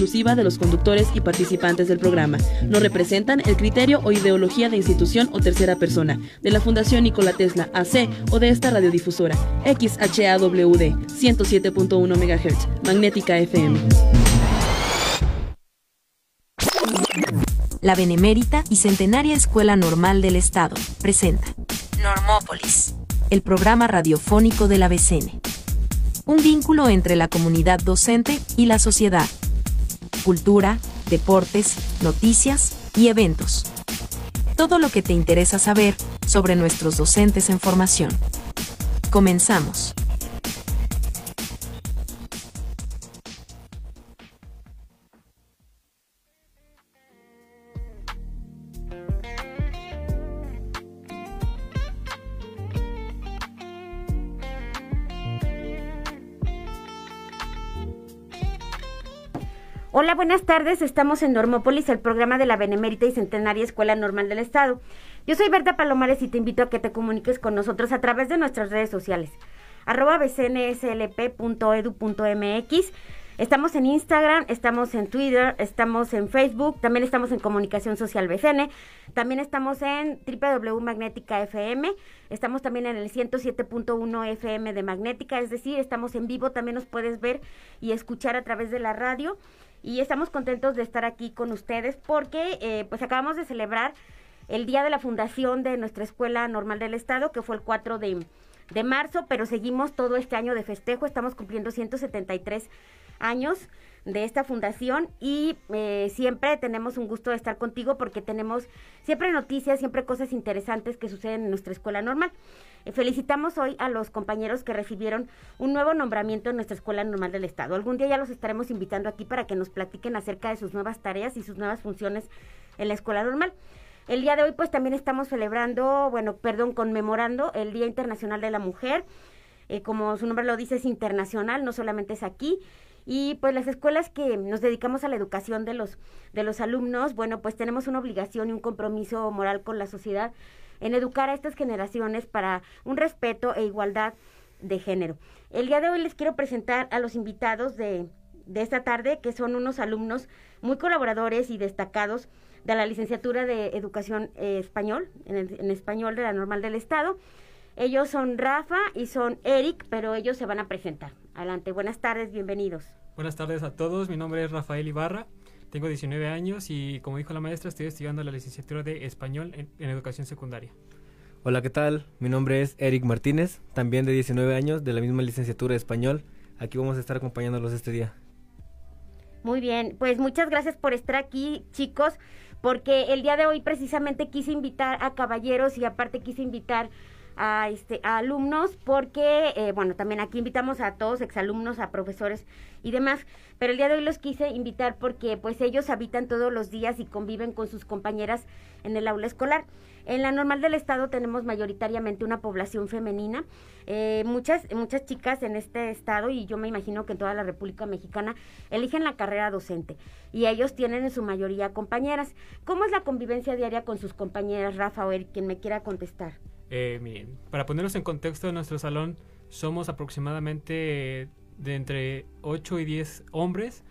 exclusiva de los conductores y participantes del programa. No representan el criterio o ideología de institución o tercera persona, de la Fundación Nikola Tesla AC o de esta radiodifusora, XHAWD 107.1 MHz, Magnética FM. La Benemérita y Centenaria Escuela Normal del Estado presenta Normópolis, el programa radiofónico de la BCN. Un vínculo entre la comunidad docente y la sociedad. Cultura, deportes, noticias y eventos. Todo lo que te interesa saber sobre nuestros docentes en formación. Comenzamos. Hola, buenas tardes. Estamos en Normópolis, el programa de la Benemérita y Centenaria Escuela Normal del Estado. Yo soy Berta Palomares y te invito a que te comuniques con nosotros a través de nuestras redes sociales. arroba bcnslp.edu.mx. Estamos en Instagram, estamos en Twitter, estamos en Facebook, también estamos en Comunicación Social BCN, también estamos en www.magnética FM, estamos también en el 107.1 FM de Magnética, es decir, estamos en vivo, también nos puedes ver y escuchar a través de la radio. Y estamos contentos de estar aquí con ustedes porque eh, pues acabamos de celebrar el día de la fundación de nuestra Escuela Normal del Estado, que fue el 4 de, de marzo, pero seguimos todo este año de festejo, estamos cumpliendo 173 años de esta fundación y eh, siempre tenemos un gusto de estar contigo porque tenemos siempre noticias, siempre cosas interesantes que suceden en nuestra escuela normal. Eh, felicitamos hoy a los compañeros que recibieron un nuevo nombramiento en nuestra Escuela Normal del Estado. Algún día ya los estaremos invitando aquí para que nos platiquen acerca de sus nuevas tareas y sus nuevas funciones en la Escuela Normal. El día de hoy pues también estamos celebrando, bueno, perdón, conmemorando el Día Internacional de la Mujer. Eh, como su nombre lo dice, es internacional, no solamente es aquí. Y pues las escuelas que nos dedicamos a la educación de los, de los alumnos, bueno, pues tenemos una obligación y un compromiso moral con la sociedad en educar a estas generaciones para un respeto e igualdad de género. El día de hoy les quiero presentar a los invitados de, de esta tarde, que son unos alumnos muy colaboradores y destacados de la licenciatura de Educación eh, Español, en, en, español de la Normal del Estado. Ellos son Rafa y son Eric, pero ellos se van a presentar. Adelante, buenas tardes, bienvenidos. Buenas tardes a todos, mi nombre es Rafael Ibarra, tengo 19 años y como dijo la maestra, estoy estudiando la licenciatura de Español en, en, Educación Secundaria. Hola, ¿qué tal? Mi nombre es Eric Martínez, también de 19 años, de la misma licenciatura de Español. Aquí vamos a estar acompañándolos este día. Muy bien, pues muchas gracias por estar aquí, chicos, porque el día de hoy precisamente quise invitar a caballeros y aparte quise invitar a, este, a alumnos porque, eh, bueno, también aquí invitamos a todos, exalumnos, a profesores y demás, pero el día de hoy los quise invitar porque pues ellos habitan todos los días y conviven con sus compañeras en el aula escolar. En la normal del estado tenemos mayoritariamente una población femenina, eh, muchas, muchas chicas en este estado y yo me imagino que en toda la República Mexicana eligen la carrera docente y ellos tienen en su mayoría compañeras. ¿Cómo es la convivencia diaria con sus compañeras, Rafa o quien me quiera contestar? Eh, miren, para ponernos en contexto de nuestro salón, somos aproximadamente de entre 8 y 10 hombres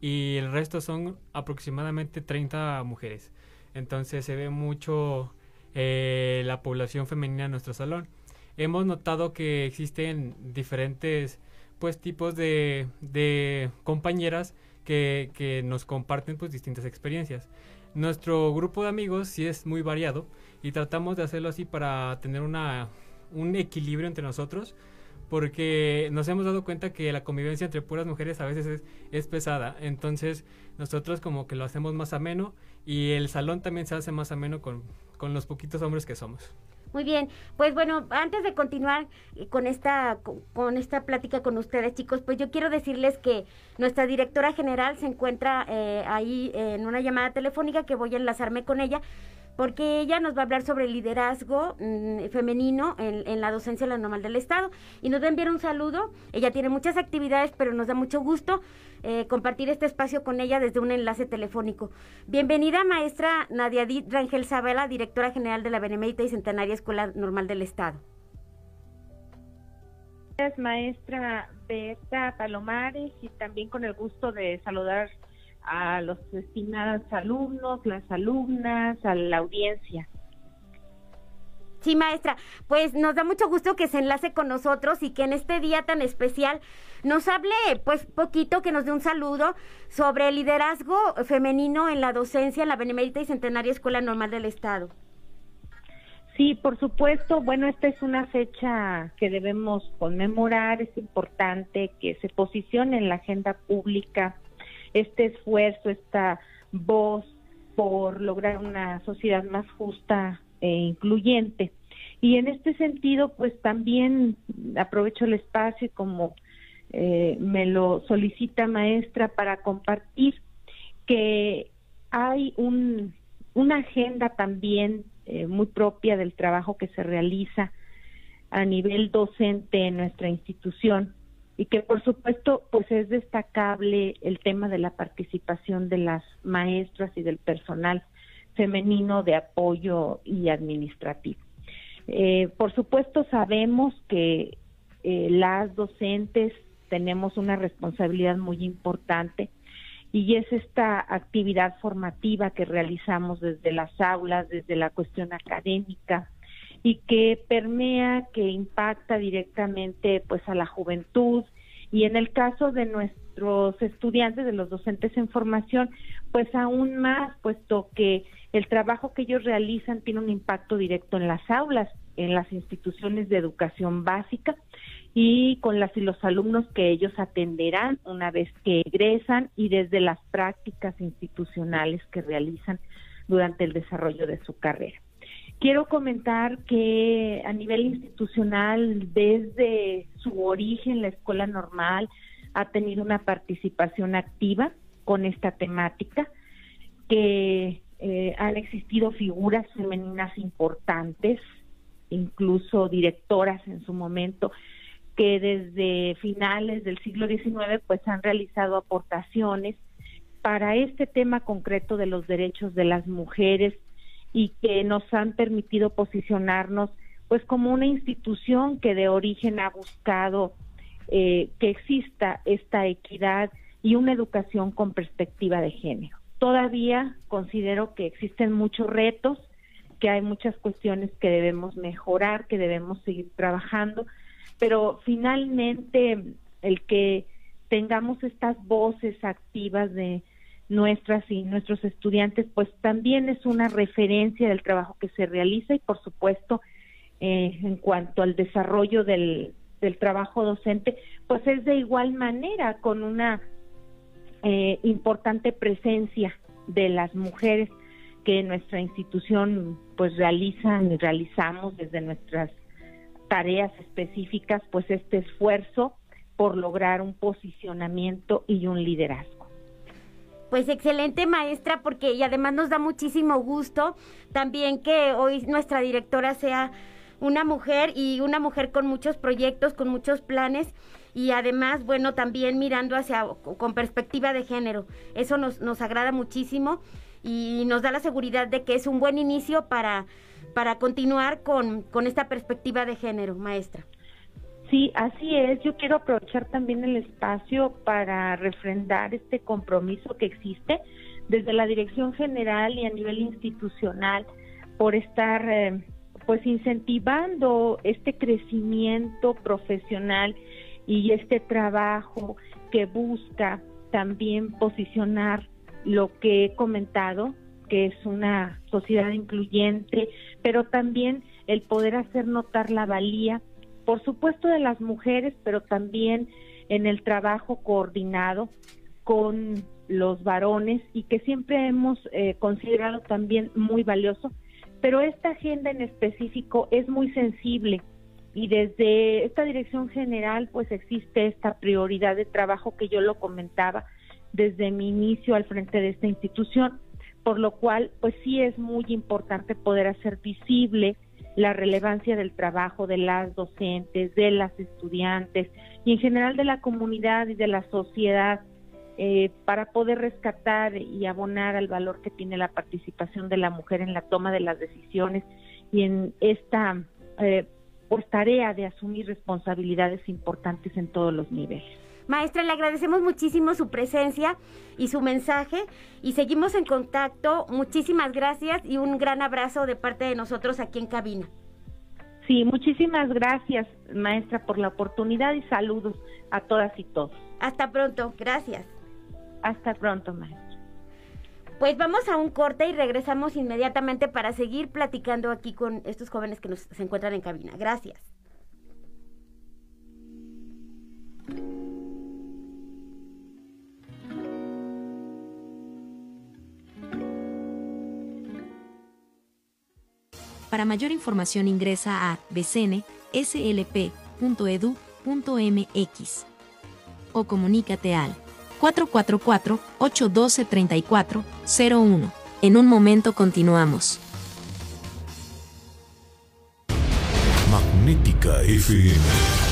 y el resto son aproximadamente 30 mujeres. Entonces se ve mucho eh, la población femenina en nuestro salón. Hemos notado que existen diferentes pues tipos de, de compañeras que, que, nos comparten pues distintas experiencias. Nuestro grupo de amigos sí es muy variado y tratamos de hacerlo así para tener una, un equilibrio entre nosotros porque nos hemos dado cuenta que la convivencia entre puras mujeres a veces es, es, pesada. Entonces nosotros como que lo hacemos más ameno y el salón también se hace más ameno con, con los poquitos hombres que somos. Muy bien, pues bueno, antes de continuar con esta con esta plática con ustedes, chicos, pues yo quiero decirles que nuestra directora general se encuentra eh, ahí en una llamada telefónica que voy a enlazarme con ella porque ella nos va a hablar sobre el liderazgo mmm, femenino en, en, la docencia de la normal del Estado y nos va a enviar un saludo. Ella tiene muchas actividades, pero nos da mucho gusto eh, compartir este espacio con ella desde un enlace telefónico. Bienvenida, maestra Nadia Dit Rangel Sabela, directora general de la Benemérita y Centenaria Escuela Normal del Estado. Gracias, maestra Berta Palomares, y también con el gusto de saludar a los estimados alumnos, las alumnas, a la audiencia. Sí, maestra, pues nos da mucho gusto que se enlace con nosotros y que en este día tan especial nos hable, pues poquito, que nos dé un saludo sobre el liderazgo femenino en la docencia en la Benemérita y Centenaria Escuela Normal del Estado. Sí, por supuesto. Bueno, esta es una fecha que debemos conmemorar. Es importante que se posicione en la agenda pública este esfuerzo, esta voz por lograr una sociedad más justa e incluyente. Y en este sentido, pues también aprovecho el espacio como eh, me lo solicita maestra para compartir que hay un, una agenda también eh, muy propia del trabajo que se realiza a nivel docente en nuestra institución y que por supuesto pues es destacable el tema de la participación de las maestras y del personal femenino de apoyo y administrativo. Eh, por supuesto sabemos que eh, las docentes tenemos una responsabilidad muy importante y es esta actividad formativa que realizamos desde las aulas, desde la cuestión académica y que permea, que impacta directamente pues a la juventud y en el caso de nuestros estudiantes, de los docentes en formación, pues aún más, puesto que el trabajo que ellos realizan tiene un impacto directo en las aulas, en las instituciones de educación básica y con las y los alumnos que ellos atenderán una vez que egresan y desde las prácticas institucionales que realizan durante el desarrollo de su carrera. Quiero comentar que a nivel institucional, desde su origen, la escuela normal ha tenido una participación activa con esta temática, que eh, han existido figuras femeninas importantes, incluso directoras en su momento, que desde finales del siglo XIX pues han realizado aportaciones para este tema concreto de los derechos de las mujeres y que nos han permitido posicionarnos pues como una institución que de origen ha buscado eh, que exista esta equidad y una educación con perspectiva de género. Todavía considero que existen muchos retos, que hay muchas cuestiones que debemos mejorar, que debemos seguir trabajando, pero finalmente el que tengamos estas voces activas de nuestras y nuestros estudiantes, pues también es una referencia del trabajo que se realiza y por supuesto eh, en cuanto al desarrollo del, del trabajo docente, pues es de igual manera con una eh, importante presencia de las mujeres que nuestra institución pues realizan y realizamos desde nuestras tareas específicas pues este esfuerzo por lograr un posicionamiento y un liderazgo. Pues excelente maestra, porque y además nos da muchísimo gusto también que hoy nuestra directora sea una mujer y una mujer con muchos proyectos, con muchos planes y además, bueno, también mirando hacia con perspectiva de género. Eso nos, nos agrada muchísimo y nos da la seguridad de que es un buen inicio para, para continuar con, con esta perspectiva de género, maestra. Sí, así es. Yo quiero aprovechar también el espacio para refrendar este compromiso que existe desde la Dirección General y a nivel institucional por estar eh, pues incentivando este crecimiento profesional y este trabajo que busca también posicionar lo que he comentado, que es una sociedad incluyente, pero también el poder hacer notar la valía por supuesto de las mujeres, pero también en el trabajo coordinado con los varones y que siempre hemos eh, considerado también muy valioso. Pero esta agenda en específico es muy sensible y desde esta dirección general pues existe esta prioridad de trabajo que yo lo comentaba desde mi inicio al frente de esta institución, por lo cual pues sí es muy importante poder hacer visible la relevancia del trabajo de las docentes, de las estudiantes y en general de la comunidad y de la sociedad eh, para poder rescatar y abonar al valor que tiene la participación de la mujer en la toma de las decisiones y en esta eh, pues, tarea de asumir responsabilidades importantes en todos los niveles. Maestra, le agradecemos muchísimo su presencia y su mensaje y seguimos en contacto. Muchísimas gracias y un gran abrazo de parte de nosotros aquí en cabina. Sí, muchísimas gracias, maestra, por la oportunidad y saludos a todas y todos. Hasta pronto, gracias. Hasta pronto, maestra. Pues vamos a un corte y regresamos inmediatamente para seguir platicando aquí con estos jóvenes que nos, se encuentran en cabina. Gracias. Para mayor información ingresa a bcnslp.edu.mx o comunícate al 444-812-3401. En un momento continuamos. Magnética FM.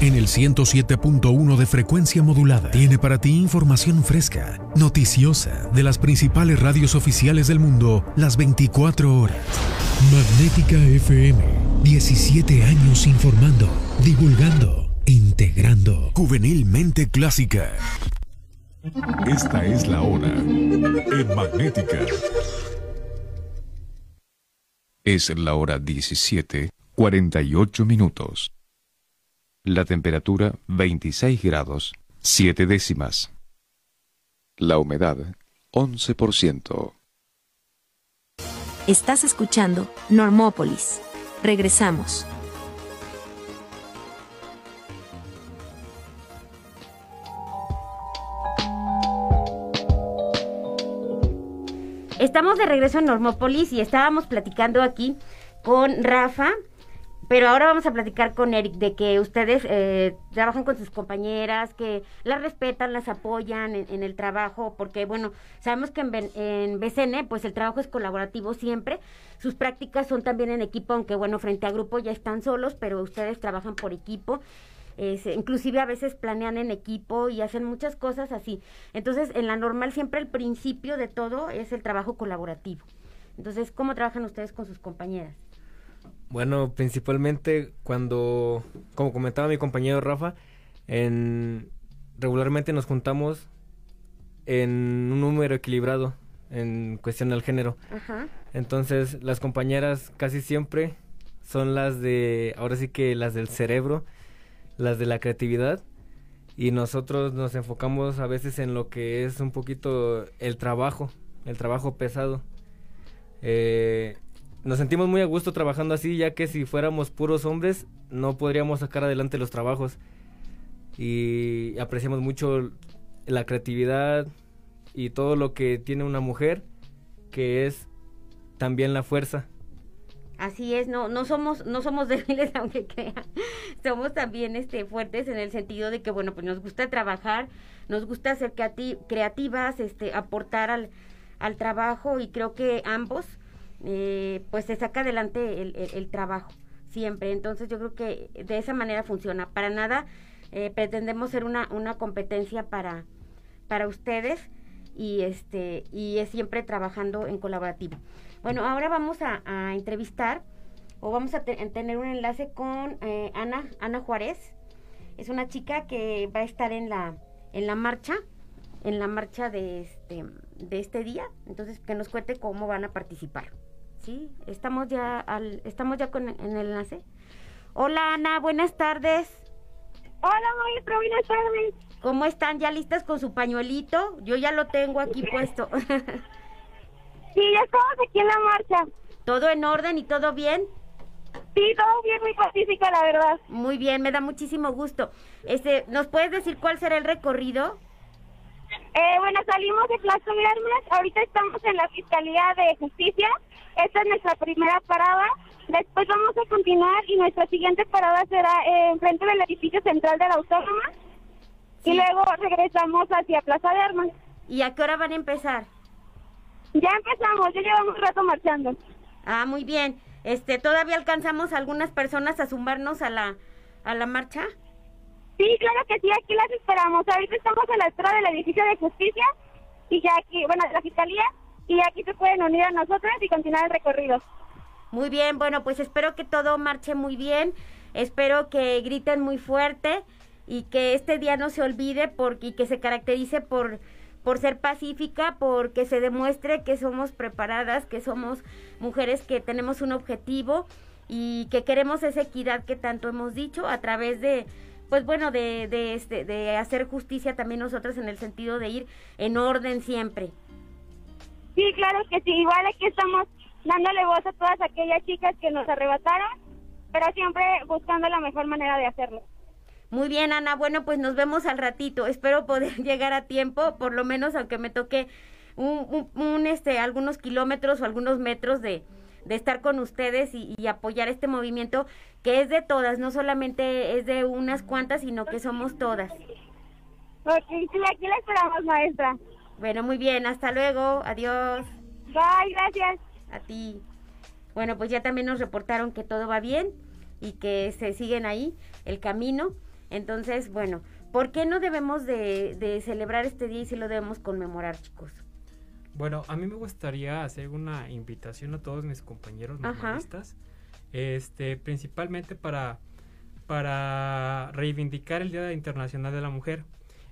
En el 107.1 de frecuencia modulada tiene para ti información fresca, noticiosa, de las principales radios oficiales del mundo, las 24 horas. Magnética FM, 17 años informando, divulgando, integrando. Juvenilmente clásica. Esta es la hora en Magnética. Es la hora 17, 48 minutos. La temperatura 26 grados, 7 décimas. La humedad 11%. Estás escuchando Normópolis. Regresamos. Estamos de regreso en Normópolis y estábamos platicando aquí con Rafa, pero ahora vamos a platicar con Eric de que ustedes eh, trabajan con sus compañeras, que las respetan, las apoyan en, el trabajo, porque bueno, sabemos que en, en, BCN pues el trabajo es colaborativo siempre, sus prácticas son también en equipo, aunque bueno, frente a grupo ya están solos, pero ustedes trabajan por equipo inclusive a veces planean en equipo y hacen muchas cosas así. Entonces, en la normal siempre el principio de todo es el trabajo colaborativo. Entonces, ¿cómo trabajan ustedes con sus compañeras? Bueno, principalmente cuando, como comentaba mi compañero Rafa, en, regularmente nos juntamos en un número equilibrado en cuestión del género. Entonces, las compañeras casi siempre son las de, ahora sí que las del cerebro, las de la creatividad y nosotros nos enfocamos a veces en lo que es un poquito el trabajo, el trabajo pesado. Eh, nos sentimos muy a gusto trabajando así, ya que si fuéramos puros hombres no podríamos sacar adelante los trabajos. Y apreciamos mucho la creatividad y todo lo que tiene una mujer, que es también la fuerza. Así es, no, no somos, no somos débiles aunque crean, somos también este fuertes en el sentido de que bueno pues nos gusta trabajar, nos gusta ser creativas, este, aportar al, al trabajo y creo que ambos eh, pues se saca adelante el, el, trabajo siempre. Entonces yo creo que de esa manera funciona. Para nada eh, pretendemos ser una, una competencia para, para ustedes y este y es siempre trabajando en colaborativo. Bueno, ahora vamos a, entrevistar o vamos a tener un enlace con eh, Ana, Ana Juárez. Es una chica que va a estar en la, en la marcha, en la marcha de este, de este día. Entonces, que nos cuente cómo van a participar. ¿Sí? Estamos ya, al, estamos ya con, en el enlace. Hola Ana, buenas tardes. Hola maestro, buenas tardes. ¿Cómo están? ¿Ya listas con su pañuelito? Yo ya lo tengo aquí puesto. Sí, ya estamos aquí en la marcha. ¿Todo en orden y todo bien? Sí, todo bien, muy pacífico, la verdad. Muy bien, me da muchísimo gusto. Este, ¿Nos puedes decir cuál será el recorrido? Eh, bueno, salimos de Plaza de Armas, ahorita estamos en la Fiscalía de Justicia, esta es nuestra primera parada, después vamos a continuar y nuestra siguiente parada será eh, enfrente del edificio central de la Autónoma y luego regresamos hacia Plaza de Armas. ¿Y a qué hora van a empezar? Ya empezamos, ya llevamos un rato marchando. Ah, muy bien. Este, ¿todavía alcanzamos algunas personas a sumarnos a la a la marcha? Sí, claro que sí, aquí las esperamos. Ahorita estamos a la espera del edificio de justicia y ya aquí, bueno, de la fiscalía y aquí se pueden unir a nosotros y continuar el recorrido. Muy bien, bueno, pues espero que todo marche muy bien. Espero que griten muy fuerte y que este día no se olvide porque, y que se caracterice por, por ser pacífica, porque se demuestre que somos preparadas, que somos mujeres que tenemos un objetivo y que queremos esa equidad que tanto hemos dicho a través de pues bueno de de, este, de hacer justicia también nosotros en el sentido de ir en orden siempre sí claro que sí igual aquí estamos dándole voz a todas aquellas chicas que nos arrebataron pero siempre buscando la mejor manera de hacerlo muy bien, Ana. Bueno, pues nos vemos al ratito. Espero poder llegar a tiempo, por lo menos aunque me toque un, un, este, algunos kilómetros o algunos metros de, de estar con ustedes y, apoyar este movimiento que es de todas, no solamente es de unas cuantas, sino que somos todas. Sí, aquí la esperamos, maestra. Bueno, muy bien, hasta luego, adiós. Bye, gracias. A ti. Bueno, pues ya también nos reportaron que todo va bien y que se siguen ahí el camino. Entonces, bueno, ¿por qué no debemos de, de celebrar este día y si lo debemos conmemorar, chicos? Bueno, a mí me gustaría hacer una invitación a todos mis compañeros normalistas, este, principalmente para, para reivindicar el Día Internacional de la Mujer.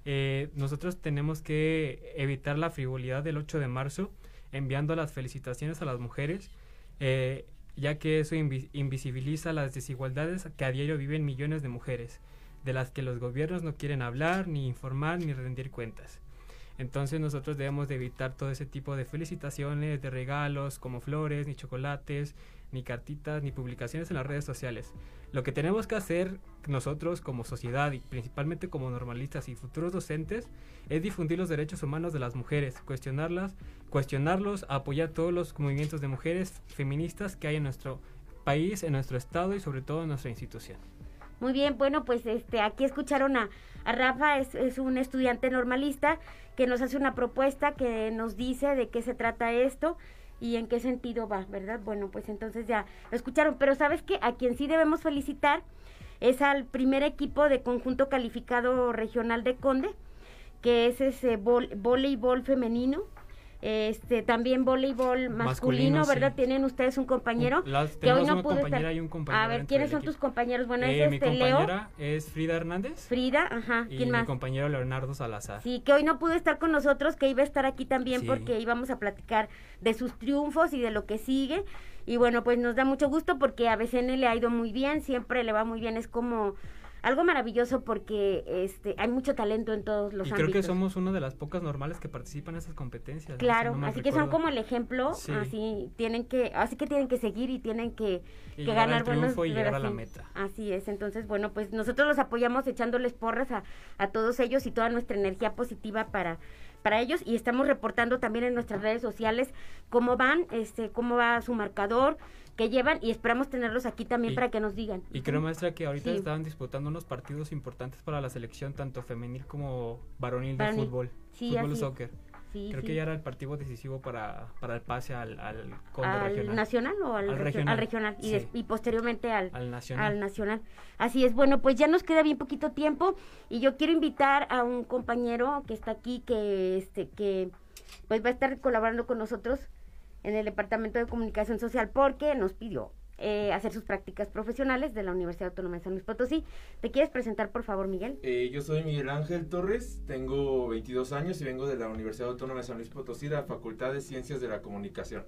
Eh, nosotros tenemos que evitar la frivolidad del 8 de marzo, enviando las felicitaciones a las mujeres, eh, ya que eso invisibiliza las desigualdades que a diario viven millones de mujeres, de las que los gobiernos no quieren hablar, ni informar, ni rendir cuentas. Entonces nosotros debemos de evitar todo ese tipo de felicitaciones, de regalos como flores, ni chocolates, ni cartitas, ni publicaciones en las redes sociales. Lo que tenemos que hacer nosotros como sociedad y principalmente como normalistas y futuros docentes es difundir los derechos humanos de las mujeres, cuestionarlas, cuestionarlos, apoyar todos los movimientos de mujeres feministas que hay en nuestro país, en nuestro estado y sobre todo en nuestra institución. Muy bien, bueno, pues este, aquí escucharon a, a Rafa, es, es, un estudiante normalista que nos hace una propuesta que nos dice de qué se trata esto y en qué sentido va, ¿verdad? Bueno, pues entonces ya lo escucharon, pero sabes que a quien sí debemos felicitar es al primer equipo de conjunto calificado regional de Conde, que es ese voleibol femenino este también voleibol masculino, ¿verdad? Tienen ustedes un compañero que hoy no pudo estar. Y un compañero a ver, ¿quiénes son tus compañeros? Bueno, es eh, este mi compañera es Frida Hernández. Frida, ajá, ¿quién y más? mi compañero Leonardo Salazar. Sí, que hoy no pudo estar con nosotros, que iba a estar aquí también porque íbamos a platicar de sus triunfos y de lo que sigue. Y bueno, pues nos da mucho gusto porque a BCN le ha ido muy bien, siempre le va muy bien, es como algo maravilloso porque este hay mucho talento en todos los y creo que somos una de las pocas normales que participan en esas competencias. Claro, así que son como el ejemplo, así tienen que así que tienen que seguir y tienen que, ganar buenos y llegar a la meta. Así es, entonces bueno, pues nosotros los apoyamos echándoles porras a, a todos ellos y toda nuestra energía positiva para para ellos. Y estamos reportando también en nuestras redes sociales cómo van, este, cómo va su marcador, que llevan y esperamos tenerlos aquí también para que nos digan. Y creo, maestra, que ahorita estaban disputando unos partidos importantes para la selección, tanto femenil como varonil de fútbol, fútbol y soccer. Creo que ya era el partido decisivo para, para el pase al, al, ¿Al nacional o al, regional? Al regional y, y, posteriormente al, al nacional. al nacional. Así es, bueno, pues ya nos queda bien poquito tiempo y yo quiero invitar a un compañero que está aquí, que, este, que pues va a estar colaborando con nosotros en el Departamento de Comunicación Social porque nos pidió eh, hacer sus prácticas profesionales de la Universidad Autónoma de San Luis Potosí. ¿Te quieres presentar, por favor, Miguel? Eh, yo soy Miguel Ángel Torres, tengo 22 años y vengo de la Universidad Autónoma de San Luis Potosí, de la Facultad de Ciencias de la Comunicación.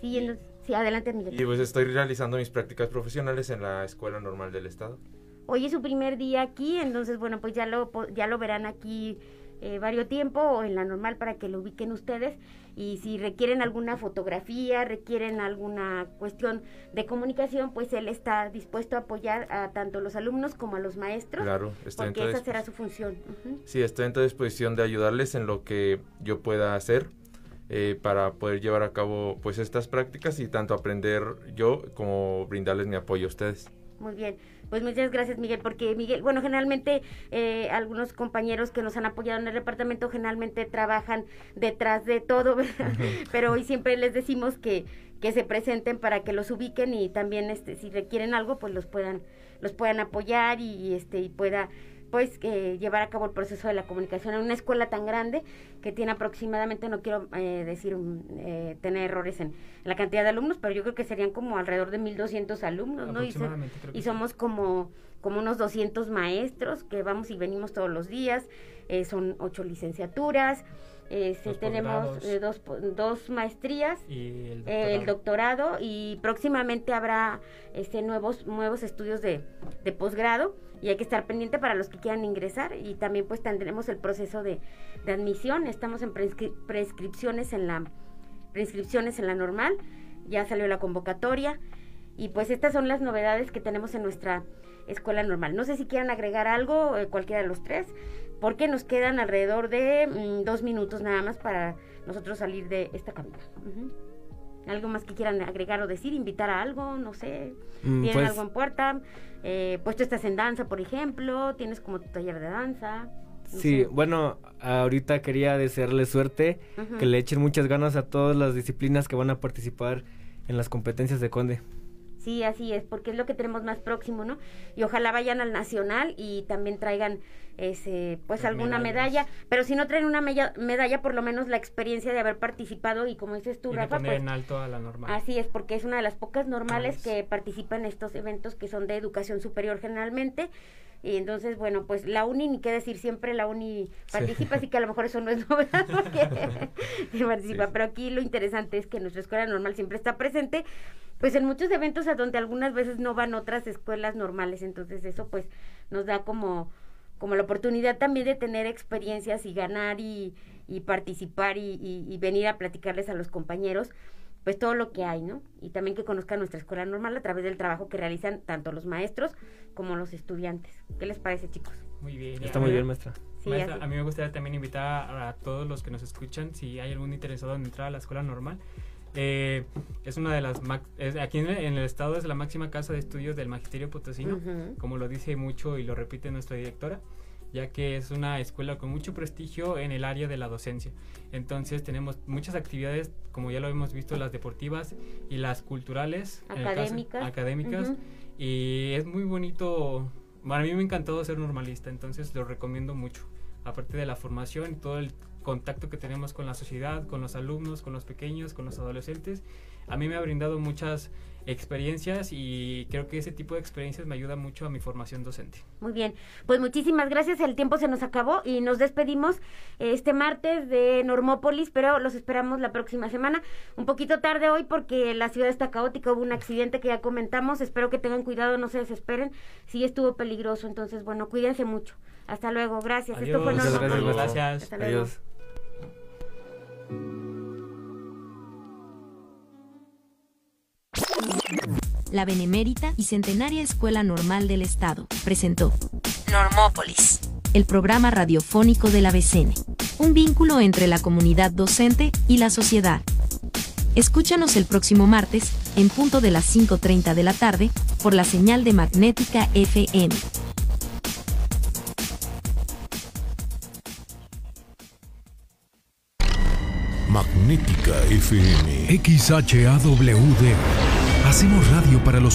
Sí, sí adelante, Miguel. Y pues estoy realizando mis prácticas profesionales en la Escuela Normal del Estado. Hoy es su primer día aquí, entonces, bueno, pues ya lo, ya lo verán aquí eh, varios tiempo o en la normal para que lo ubiquen ustedes y si requieren alguna fotografía, requieren alguna cuestión de comunicación, pues él está dispuesto a apoyar a tanto los alumnos como a los maestros. Claro, porque esa será su función. Sí, estoy en toda disposición de ayudarles en lo que yo pueda hacer. Eh, para poder llevar a cabo pues estas prácticas y tanto aprender yo como brindarles mi apoyo a ustedes. Muy bien, pues muchas gracias Miguel, porque Miguel, bueno, generalmente eh, algunos compañeros que nos han apoyado en el departamento generalmente trabajan detrás de todo, ¿verdad? Pero hoy siempre les decimos que, que se presenten para que los ubiquen y también este si requieren algo pues los puedan los puedan apoyar y este y pueda pues eh, llevar a cabo el proceso de la comunicación en una escuela tan grande que tiene aproximadamente, no quiero eh, decir eh, tener errores en, la cantidad de alumnos, pero yo creo que serían como alrededor de 1.200 alumnos, ¿no? Y, y somos como, como unos 200 maestros que vamos y venimos todos los días, son ocho licenciaturas. Este, tenemos dos, dos maestrías, y el, el, doctorado y próximamente habrá este, nuevos, nuevos estudios de, de posgrado y hay que estar pendiente para los que quieran ingresar. Y también pues tendremos el proceso de, admisión, estamos en prescripciones en la prescripciones en la normal, ya salió la convocatoria. Y pues estas son las novedades que tenemos en nuestra escuela normal. No sé si quieran agregar algo, eh, cualquiera de los tres, porque nos quedan alrededor de mm, dos minutos nada más para nosotros salir de esta cabina. ¿Algo más que quieran agregar o decir? ¿Invitar a algo? No sé. Mm, ¿Tienen pues algo en puerta? Eh, pues tú estás en danza, por ejemplo. ¿Tienes como tu taller de danza? sí, bueno, ahorita quería desearle suerte, que le echen muchas ganas a todas las disciplinas que van a participar en las competencias de Conde. Sí, así es, porque es lo que tenemos más próximo, ¿no? Y ojalá vayan al nacional y también traigan ese, pues alguna medalla, pero si no traen una medalla, por lo menos la experiencia de haber participado y como dices tú, Rafa, pues, en alto a la normal. Así es, porque es una de las pocas normales que participan en estos eventos que son de educación superior generalmente. Y entonces, bueno, pues la uni, ni qué decir, siempre la uni participa, así que a lo mejor eso no es novedad porque participa. Pero aquí lo interesante es que nuestra escuela normal siempre está presente, pues en muchos eventos a donde algunas veces no van otras escuelas normales. Entonces eso pues nos da como como la oportunidad también de tener experiencias y ganar y, y participar y, y, venir a platicarles a los compañeros pues todo lo que hay, ¿no? Y también que conozcan nuestra escuela normal a través del trabajo que realizan tanto los maestros como los estudiantes. ¿Qué les parece, chicos? Muy bien. Está muy bien, maestra. maestra, a mí me gustaría también invitar a, todos los que nos escuchan, si hay algún interesado en entrar a la escuela normal, eh, es una de las aquí en el, estado es la máxima casa de estudios del magisterio potosino, como lo dice mucho y lo repite nuestra directora, ya que es una escuela con mucho prestigio en el área de la docencia. Entonces tenemos muchas actividades, como ya lo hemos visto, las deportivas y las culturales, académicas, académicas y es muy bonito. Bueno, a mí me ha encantado ser normalista, entonces lo recomiendo mucho. Aparte de la formación y todo el contacto que tenemos con la sociedad, con los alumnos, con los pequeños, con los adolescentes, a mí me ha brindado muchas experiencias y creo que ese tipo de experiencias me ayuda mucho a mi formación docente. Muy bien, pues muchísimas gracias, el tiempo se nos acabó y nos despedimos este martes de Normópolis, pero los esperamos la próxima semana, un poquito tarde hoy porque la ciudad está caótica, hubo un accidente que ya comentamos, espero que tengan cuidado, no se desesperen, sí estuvo peligroso, entonces bueno, cuídense mucho. Hasta luego, gracias. Esto fue Normópolis. Gracias. Adiós. La Benemérita y Centenaria Escuela Normal del Estado presentó Normópolis, el programa radiofónico de la BCN, un vínculo entre la comunidad docente y la sociedad. Escúchanos el próximo martes, en punto de las 5.30 de la tarde, por la señal de Magnética FM. Magnética FM. XHAWD. Hacemos radio para los